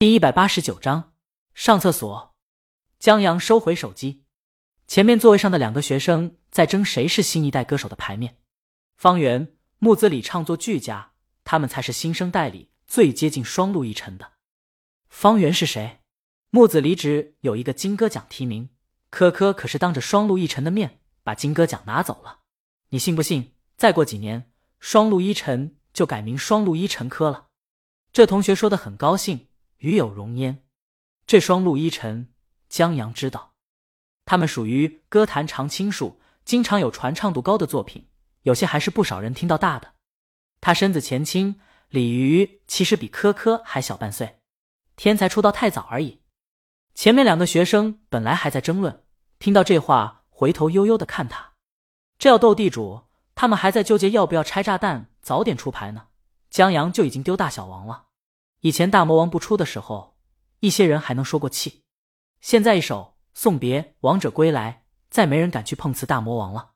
第一百八十九章上厕所。江阳收回手机，前面座位上的两个学生在争谁是新一代歌手的牌面。方圆、木子李唱作俱佳，他们才是新生代里最接近双陆一晨的。方圆是谁？木子离职有一个金歌奖提名，科科可是当着双陆一晨的面把金歌奖拿走了。你信不信？再过几年，双陆一晨就改名双陆一晨科了。这同学说的很高兴。与有容焉，这双陆一晨，江阳知道，他们属于歌坛常青树，经常有传唱度高的作品，有些还是不少人听到大的。他身子前倾，李鱼其实比科科还小半岁，天才出道太早而已。前面两个学生本来还在争论，听到这话，回头悠悠的看他，这要斗地主，他们还在纠结要不要拆炸弹，早点出牌呢。江阳就已经丢大小王了。以前大魔王不出的时候，一些人还能说过气。现在一首送别王者归来，再没人敢去碰瓷大魔王了。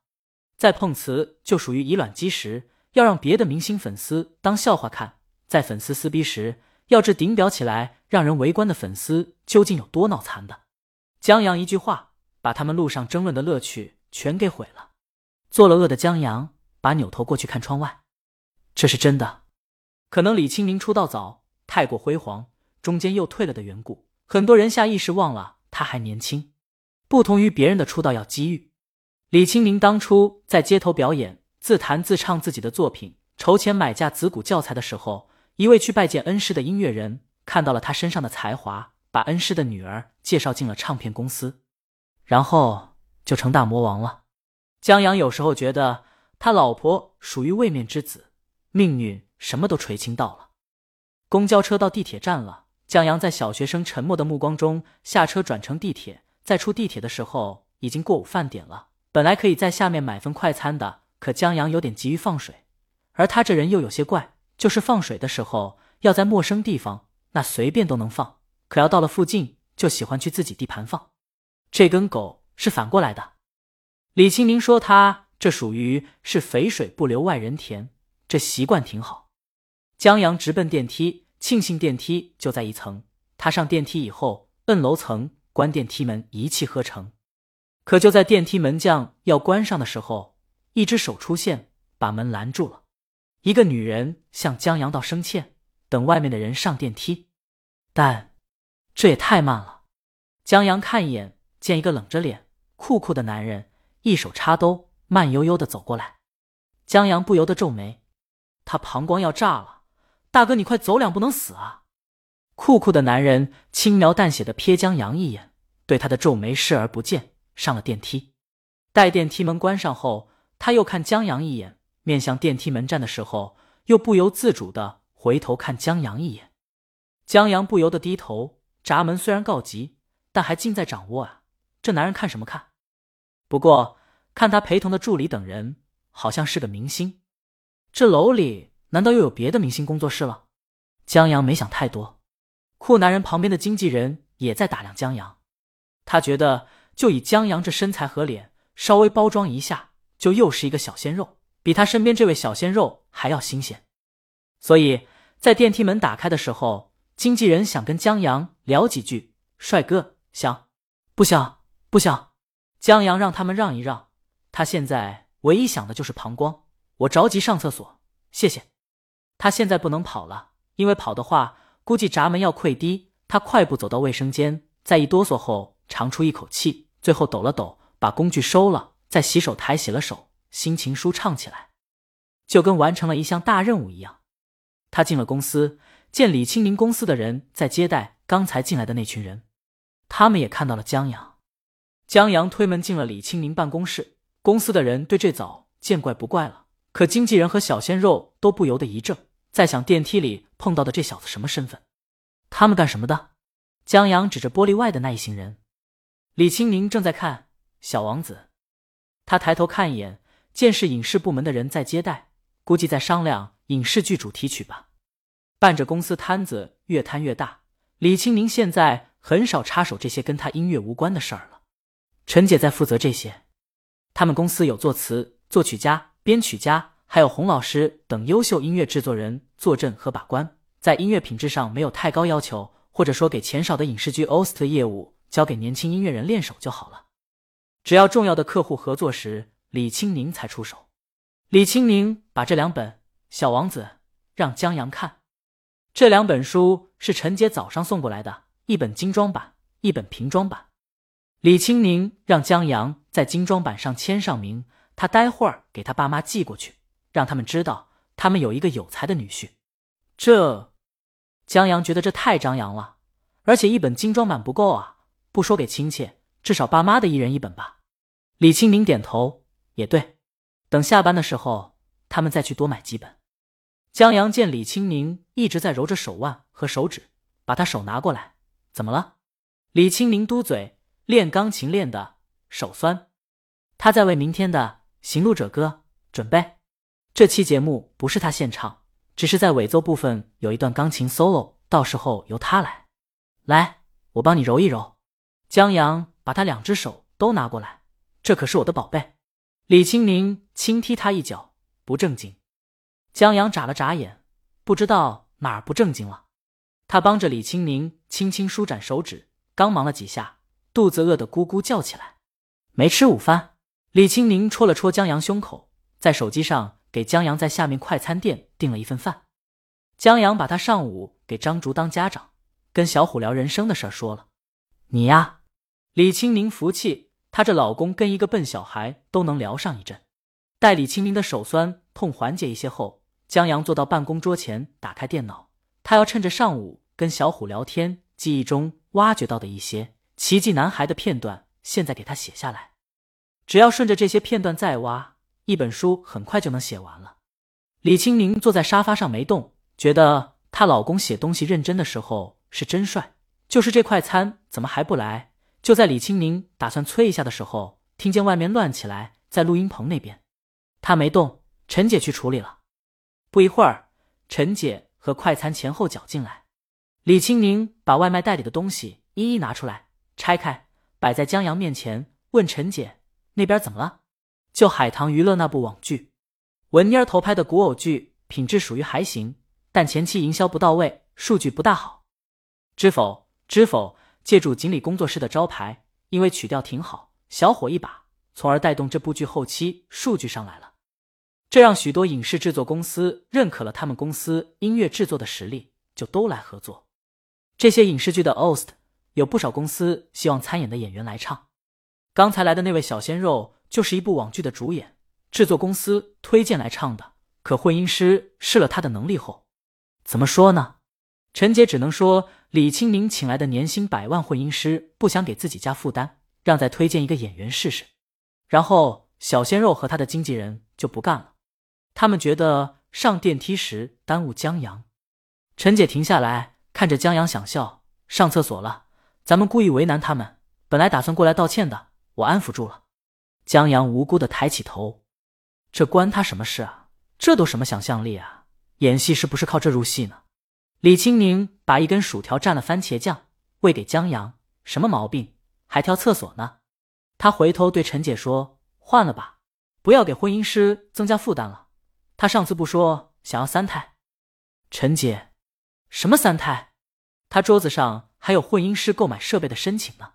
再碰瓷就属于以卵击石，要让别的明星粉丝当笑话看。在粉丝撕逼时，要置顶表起来，让人围观的粉丝究竟有多脑残的？江阳一句话，把他们路上争论的乐趣全给毁了。做了恶的江阳，把扭头过去看窗外，这是真的。可能李清明出道早。太过辉煌，中间又退了的缘故，很多人下意识忘了他还年轻。不同于别人的出道要机遇，李清明当初在街头表演，自弹自唱自己的作品，筹钱买架子鼓教材的时候，一位去拜见恩师的音乐人看到了他身上的才华，把恩师的女儿介绍进了唱片公司，然后就成大魔王了。江阳有时候觉得他老婆属于位面之子，命运什么都垂青到了。公交车到地铁站了，江阳在小学生沉默的目光中下车，转乘地铁。在出地铁的时候，已经过午饭点了。本来可以在下面买份快餐的，可江阳有点急于放水，而他这人又有些怪，就是放水的时候要在陌生地方，那随便都能放；可要到了附近，就喜欢去自己地盘放。这跟狗是反过来的。李清明说他这属于是肥水不流外人田，这习惯挺好。江阳直奔电梯。庆幸电梯就在一层，他上电梯以后摁楼层，关电梯门，一气呵成。可就在电梯门将要关上的时候，一只手出现，把门拦住了。一个女人向江阳道声歉，等外面的人上电梯。但这也太慢了。江阳看一眼，见一个冷着脸、酷酷的男人，一手插兜，慢悠悠的走过来。江阳不由得皱眉，他膀胱要炸了。大哥，你快走两步，能死啊！酷酷的男人轻描淡写的瞥江阳一眼，对他的皱眉视而不见，上了电梯。待电梯门关上后，他又看江阳一眼，面向电梯门站的时候，又不由自主的回头看江阳一眼。江阳不由得低头。闸门虽然告急，但还尽在掌握啊！这男人看什么看？不过看他陪同的助理等人，好像是个明星。这楼里。难道又有别的明星工作室了？江阳没想太多，酷男人旁边的经纪人也在打量江阳。他觉得，就以江阳这身材和脸，稍微包装一下，就又是一个小鲜肉，比他身边这位小鲜肉还要新鲜。所以在电梯门打开的时候，经纪人想跟江阳聊几句：“帅哥，想不想？不想。”江阳让他们让一让，他现在唯一想的就是膀胱。我着急上厕所，谢谢。他现在不能跑了，因为跑的话，估计闸门要溃堤。他快步走到卫生间，在一哆嗦后长出一口气，最后抖了抖，把工具收了，在洗手台洗了手，心情舒畅起来，就跟完成了一项大任务一样。他进了公司，见李清明公司的人在接待刚才进来的那群人，他们也看到了江阳。江阳推门进了李清明办公室，公司的人对这早见怪不怪了。可经纪人和小鲜肉都不由得一怔，在想电梯里碰到的这小子什么身份？他们干什么的？江阳指着玻璃外的那一行人，李清明正在看《小王子》，他抬头看一眼，见是影视部门的人在接待，估计在商量影视剧主题曲吧。伴着公司摊子越摊越大，李清明现在很少插手这些跟他音乐无关的事儿了。陈姐在负责这些，他们公司有作词、作曲家。编曲家还有洪老师等优秀音乐制作人坐镇和把关，在音乐品质上没有太高要求，或者说给钱少的影视剧 OST 业务交给年轻音乐人练手就好了。只要重要的客户合作时，李青宁才出手。李青宁把这两本《小王子》让江阳看。这两本书是陈姐早上送过来的，一本精装版，一本平装版。李青宁让江阳在精装版上签上名，他待会儿给他爸妈寄过去，让他们知道他们有一个有才的女婿。这，江阳觉得这太张扬了，而且一本精装版不够啊，不说给亲戚，至少爸妈的一人一本吧。李青宁点头，也对，等下班的时候他们再去多买几本。江阳见李青宁一直在揉着手腕和手指，把他手拿过来，怎么了？李青宁嘟嘴，练钢琴练的手酸。他在为明天的《行路者歌》准备。这期节目不是他现唱，只是在尾奏部分有一段钢琴 solo，到时候由他来。来，我帮你揉一揉。江阳把他两只手都拿过来。这可是我的宝贝，李青宁轻踢他一脚，不正经。江阳眨了眨眼，不知道哪儿不正经了。他帮着李青宁轻轻舒展手指，刚忙了几下，肚子饿得咕咕叫起来。没吃午饭，李青宁戳了戳江阳胸口，在手机上给江阳在下面快餐店订了一份饭。江阳把他上午给张竹当家长，跟小虎聊人生的事儿说了。你呀，李青宁服气。她这老公跟一个笨小孩都能聊上一阵。待李清明的手酸痛缓解一些后，江阳坐到办公桌前，打开电脑。他要趁着上午跟小虎聊天，记忆中挖掘到的一些奇迹男孩的片段，现在给他写下来。只要顺着这些片段再挖，一本书很快就能写完了。李清宁坐在沙发上没动，觉得她老公写东西认真的时候是真帅。就是这快餐怎么还不来？就在李青宁打算催一下的时候，听见外面乱起来，在录音棚那边，他没动，陈姐去处理了。不一会儿，陈姐和快餐前后脚进来，李青宁把外卖袋里的东西一一拿出来，拆开，摆在江阳面前，问陈姐：“那边怎么了？”就海棠娱乐那部网剧，文妮儿投拍的古偶剧，品质属于还行，但前期营销不到位，数据不大好。知否？知否？借助锦鲤工作室的招牌，因为曲调挺好，小火一把，从而带动这部剧后期数据上来了。这让许多影视制作公司认可了他们公司音乐制作的实力，就都来合作。这些影视剧的 OST，有不少公司希望参演的演员来唱。刚才来的那位小鲜肉就是一部网剧的主演，制作公司推荐来唱的。可混音师试了他的能力后，怎么说呢？陈杰只能说。李清明请来的年薪百万混音师不想给自己加负担，让再推荐一个演员试试。然后小鲜肉和他的经纪人就不干了，他们觉得上电梯时耽误江阳。陈姐停下来看着江阳想笑，上厕所了。咱们故意为难他们，本来打算过来道歉的，我安抚住了。江阳无辜的抬起头，这关他什么事啊？这都什么想象力啊？演戏是不是靠这入戏呢？李青宁把一根薯条蘸了番茄酱喂给江阳，什么毛病？还挑厕所呢？他回头对陈姐说：“换了吧，不要给婚姻师增加负担了。他上次不说想要三胎？”陈姐，什么三胎？他桌子上还有婚姻师购买设备的申请呢。